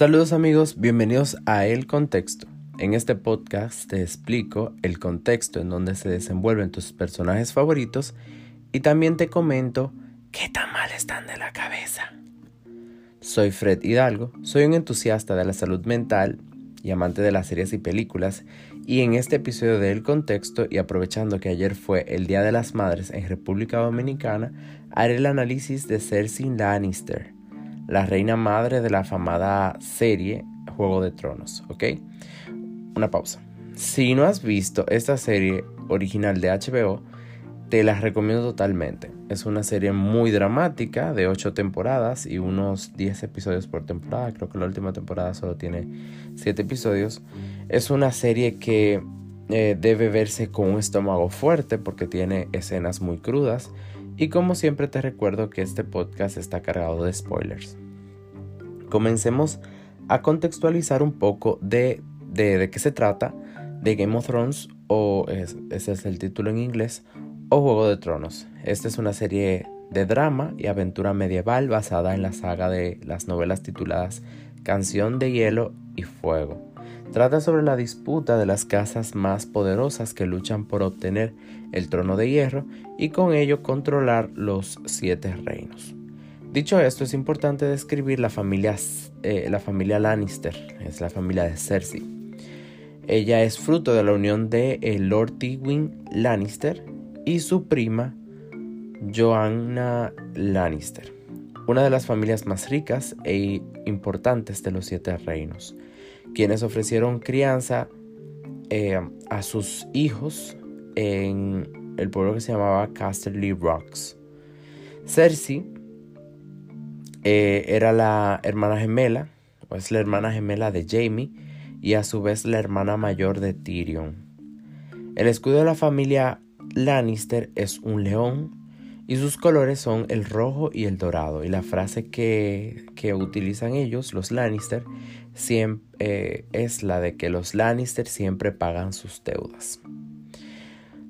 Saludos amigos, bienvenidos a El Contexto. En este podcast te explico el contexto en donde se desenvuelven tus personajes favoritos y también te comento qué tan mal están de la cabeza. Soy Fred Hidalgo, soy un entusiasta de la salud mental y amante de las series y películas y en este episodio de El Contexto y aprovechando que ayer fue el Día de las Madres en República Dominicana, haré el análisis de Cersei Lannister, la reina madre de la afamada serie Juego de Tronos, ¿ok? Una pausa. Si no has visto esta serie original de HBO, te la recomiendo totalmente. Es una serie muy dramática de 8 temporadas y unos 10 episodios por temporada. Creo que la última temporada solo tiene 7 episodios. Es una serie que eh, debe verse con un estómago fuerte porque tiene escenas muy crudas. Y como siempre te recuerdo que este podcast está cargado de spoilers. Comencemos a contextualizar un poco de, de, qué se trata de Game of Thrones o ese es el título en inglés o Juego de Tronos. Esta es una serie de drama y aventura medieval basada en la saga de las novelas tituladas Canción de Hielo y Fuego. Trata sobre la disputa de las casas más poderosas que luchan por obtener el trono de hierro y con ello controlar los siete reinos. Dicho esto, es importante describir la familia, eh, la familia Lannister, es la familia de Cersei. Ella es fruto de la unión de el Lord Tywin Lannister y su prima Joanna Lannister, una de las familias más ricas e importantes de los siete reinos, quienes ofrecieron crianza eh, a sus hijos en el pueblo que se llamaba Casterly Rocks. Cersei eh, era la hermana gemela, o es la hermana gemela de Jamie, y a su vez la hermana mayor de Tyrion. El escudo de la familia Lannister es un león y sus colores son el rojo y el dorado. Y la frase que, utilizan ellos, los Lannister, eh, es la de que los Lannister siempre pagan sus deudas.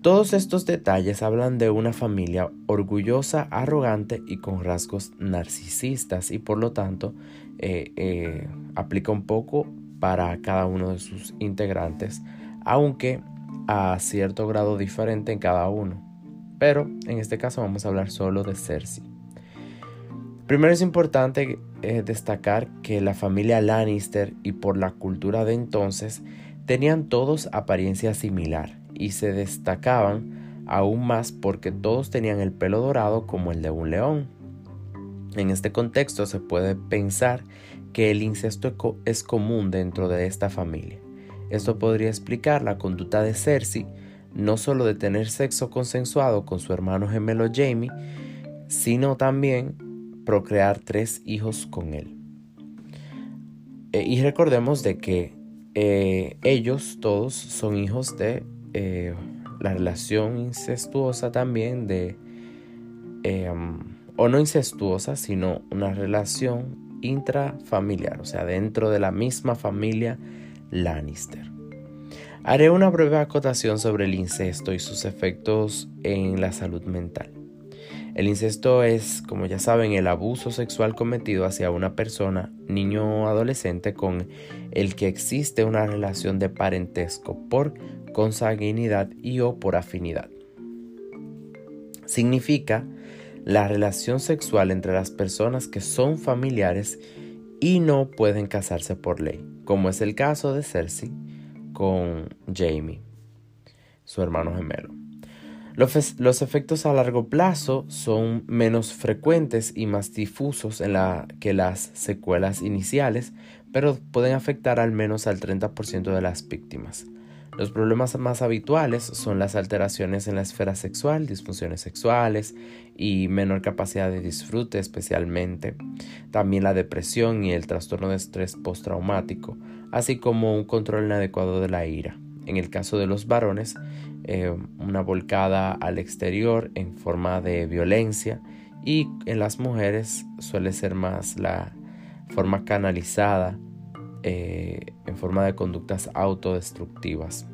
Todos estos detalles hablan de una familia orgullosa, arrogante y con rasgos narcisistas y por lo tanto eh, eh, aplica un poco para cada uno de sus integrantes, aunque a cierto grado diferente en cada uno. Pero en este caso vamos a hablar solo de Cersei. Primero es importante eh, destacar que la familia Lannister y por la cultura de entonces tenían todos apariencia similar y se destacaban aún más porque todos tenían el pelo dorado como el de un león. En este contexto se puede pensar que el incesto es común dentro de esta familia. Esto podría explicar la conducta de Cersei, no solo de tener sexo consensuado con su hermano gemelo Jamie, sino también procrear tres hijos con él. Eh, y recordemos de que eh, ellos todos son hijos de eh, la relación incestuosa también de, o no incestuosa, sino una relación intrafamiliar, o sea, dentro de la misma familia Lannister. Haré una breve acotación sobre el incesto y sus efectos en la salud mental. El incesto es, como ya saben, el abuso sexual cometido hacia una persona, niño o adolescente, con el que existe una relación de parentesco por consanguinidad y o por afinidad. Significa la relación sexual entre las personas que son familiares y no pueden casarse por ley como es el caso de Cersei con Jamie, su hermano gemelo. Los, efectos a largo plazo son menos frecuentes y más difusos en la, que las secuelas iniciales, pero pueden afectar al menos al 30% de las víctimas. Los problemas más habituales son las alteraciones en la esfera sexual, disfunciones sexuales y menor capacidad de disfrute especialmente. También la depresión y el trastorno de estrés postraumático, así como un control inadecuado de la ira. En el caso de los varones, eh, una volcada al exterior en forma de violencia y en las mujeres suele ser más la forma canalizada eh, en forma de conductas autodestructivas.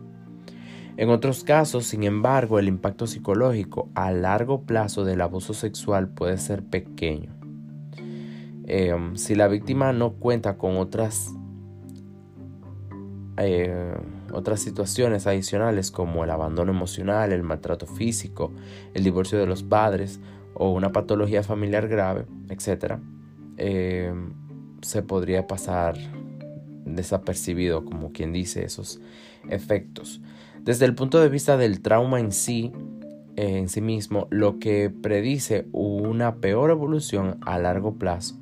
En otros casos, sin embargo, el impacto psicológico a largo plazo del abuso sexual puede ser pequeño. Em, si la víctima no cuenta con otras, eh, otras situaciones adicionales como el abandono emocional, el maltrato físico, el divorcio de los padres o una patología familiar grave, etc., em, se podría pasar desapercibido, como quien dice, esos efectos. Desde el punto de vista del trauma en sí, eh, en sí mismo, lo que predice una peor evolución a largo plazo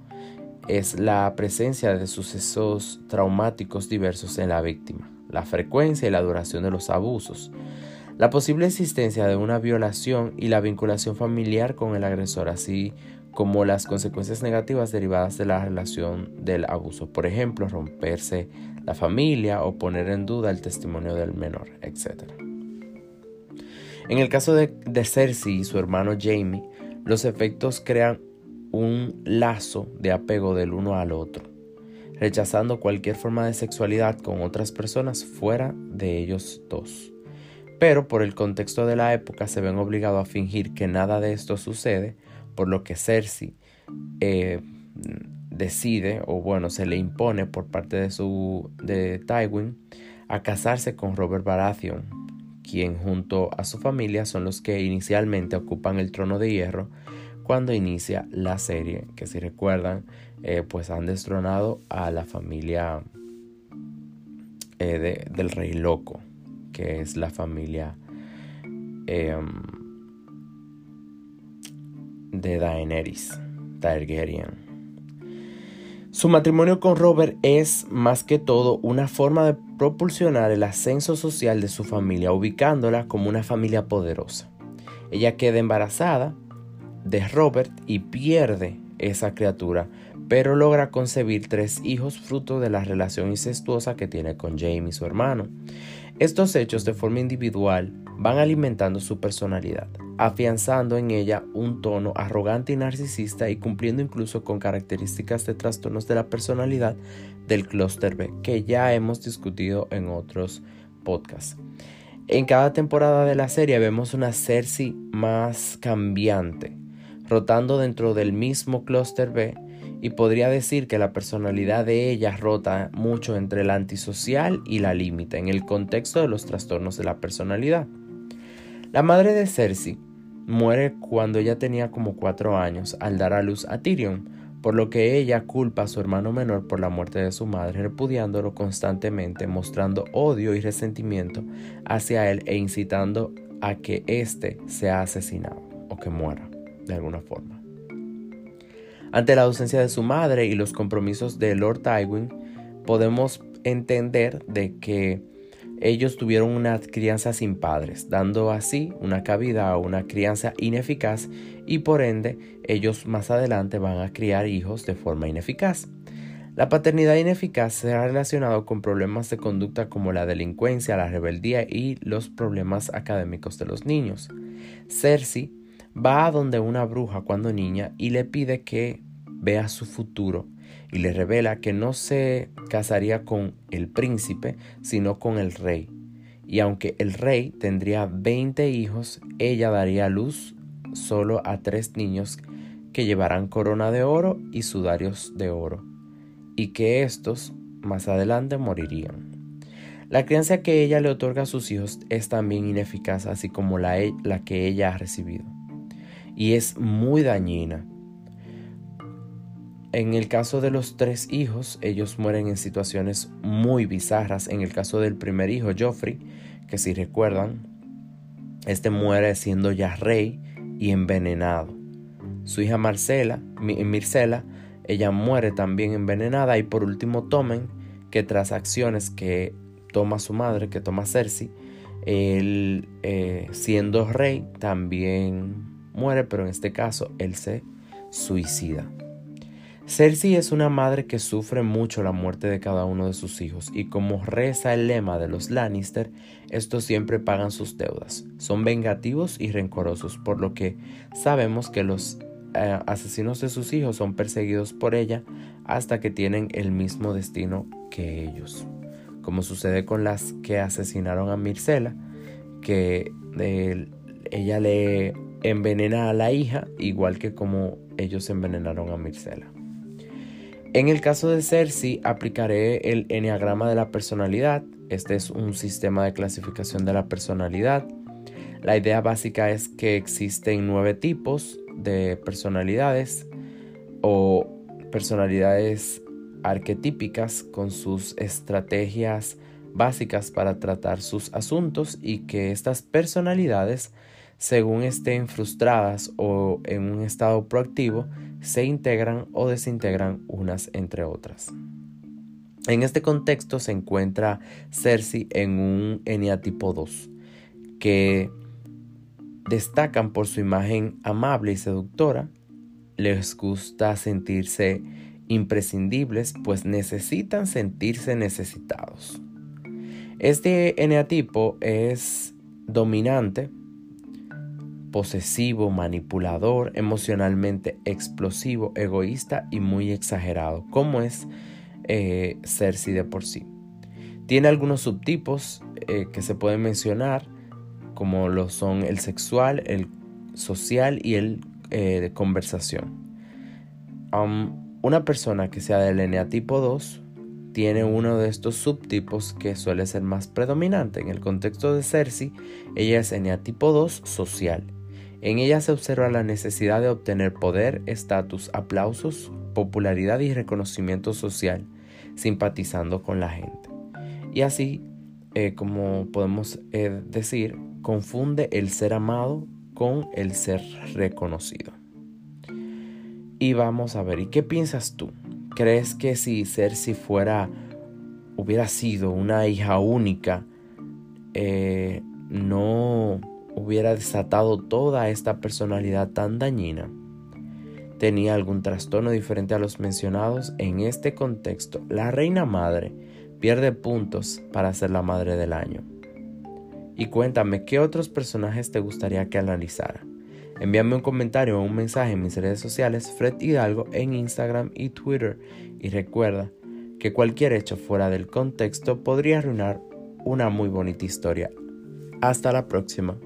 es la presencia de sucesos traumáticos diversos en la víctima, la frecuencia y la duración de los abusos, la posible existencia de una violación y la vinculación familiar con el agresor, así como las consecuencias negativas derivadas de la relación del abuso, por ejemplo, romperse la familia o poner en duda el testimonio del menor, etc. En el caso de, Cersei y su hermano Jamie, los efectos crean un lazo de apego del uno al otro, rechazando cualquier forma de sexualidad con otras personas fuera de ellos dos. Pero por el contexto de la época se ven obligados a fingir que nada de esto sucede por lo que Cersei eh, decide, o bueno, se le impone por parte de su de Tywin a casarse con Robert Baratheon, quien junto a su familia son los que inicialmente ocupan el trono de hierro cuando inicia la serie, que si recuerdan, eh, pues han destronado a la familia eh, del rey loco, que es la familia em, de Daenerys Targaryen. Su matrimonio con Robert es más que todo una forma de propulsionar el ascenso social de su familia, ubicándola como una familia poderosa. Ella queda embarazada de Robert y pierde esa criatura, pero logra concebir tres hijos fruto de la relación incestuosa que tiene con Jamie, su hermano. Estos hechos de forma individual van alimentando su personalidad, afianzando en ella un tono arrogante y narcisista y cumpliendo incluso con características de trastornos de la personalidad del clúster B, que ya hemos discutido en otros podcasts. En cada temporada de la serie vemos una Cersei más cambiante, rotando dentro del mismo clúster B y podría decir que la personalidad de ella rota mucho entre la antisocial y la límite en el contexto de los trastornos de la personalidad. La madre de Cersei muere cuando ella tenía como cuatro años al dar a luz a Tyrion, por lo que ella culpa a su hermano menor por la muerte de su madre, repudiándolo constantemente, mostrando odio y resentimiento hacia él e incitando a que éste sea asesinado o que muera de alguna forma. Ante la ausencia de su madre y los compromisos de Lord Tywin, podemos entender de que ellos tuvieron una crianza sin padres, dando así una cabida a una crianza ineficaz y por ende ellos más adelante van a criar hijos de forma ineficaz. La paternidad ineficaz se ha relacionado con problemas de conducta como la delincuencia, la rebeldía y los problemas académicos de los niños. Cersei va a donde una bruja cuando niña y le pide que vea su futuro y le revela que no se casaría con el príncipe, sino con el rey. Y aunque el rey tendría 20 hijos, ella daría luz solo a tres niños que llevarán corona de oro y sudarios de oro, y que estos más adelante morirían. La crianza que ella le otorga a sus hijos es también ineficaz, así como la, la que ella ha recibido, y es muy dañina en el caso de los tres hijos, ellos mueren en situaciones muy bizarras. En el caso del primer hijo, Joffrey, que si recuerdan, este muere siendo ya rey y envenenado. Su hija Marcela, Mircela, ella muere también envenenada. Y por último, Tomen, que tras acciones que toma su madre, que toma Cersei, él eh, siendo rey también muere, pero en este caso él se suicida. Cersei es una madre que sufre mucho la muerte de cada uno de sus hijos y como reza el lema de los Lannister, estos siempre pagan sus deudas. Son vengativos y rencorosos, por lo que sabemos que los eh, asesinos de sus hijos son perseguidos por ella hasta que tienen el mismo destino que ellos. Como sucede con las que asesinaron a Mircela, que eh, ella le envenena a la hija igual que como ellos envenenaron a Mircela. En el caso de Cersei, aplicaré el Enneagrama de la personalidad. Este es un sistema de clasificación de la personalidad. La idea básica es que existen nueve tipos de personalidades o personalidades arquetípicas con sus estrategias básicas para tratar sus asuntos y que estas personalidades, según estén frustradas o en un estado proactivo, se integran o desintegran unas entre otras. En este contexto se encuentra Cersei en un eneatipo 2, que destacan por su imagen amable y seductora, les gusta sentirse imprescindibles, pues necesitan sentirse necesitados. Este eneatipo es dominante, posesivo, manipulador, emocionalmente explosivo, egoísta y muy exagerado, como es eh, Cersei de por sí. Tiene algunos subtipos eh, que se pueden mencionar, como lo son el sexual, el social y el eh, de conversación. una persona que sea del eneatipo 2 tiene uno de estos subtipos que suele ser más predominante. En el contexto de Cersei, ella es eneatipo 2 social. En ella se observa la necesidad de obtener poder, estatus, aplausos, popularidad y reconocimiento social, simpatizando con la gente. Y así, eh, como podemos eh, decir, confunde el ser amado con el ser reconocido. Y vamos a ver, ¿y qué piensas tú? ¿Crees que si Cersei fuera, hubiera sido una hija única, eh, no hubiera desatado toda esta personalidad tan dañina? ¿Tenía algún trastorno diferente a los mencionados? En este contexto, la reina madre pierde puntos para ser la madre del año. Y cuéntame, ¿qué otros personajes te gustaría que analizara? Envíame un comentario o un mensaje en mis redes sociales Fred Hidalgo en Instagram y Twitter y recuerda que cualquier hecho fuera del contexto podría arruinar una muy bonita historia. Hasta la próxima.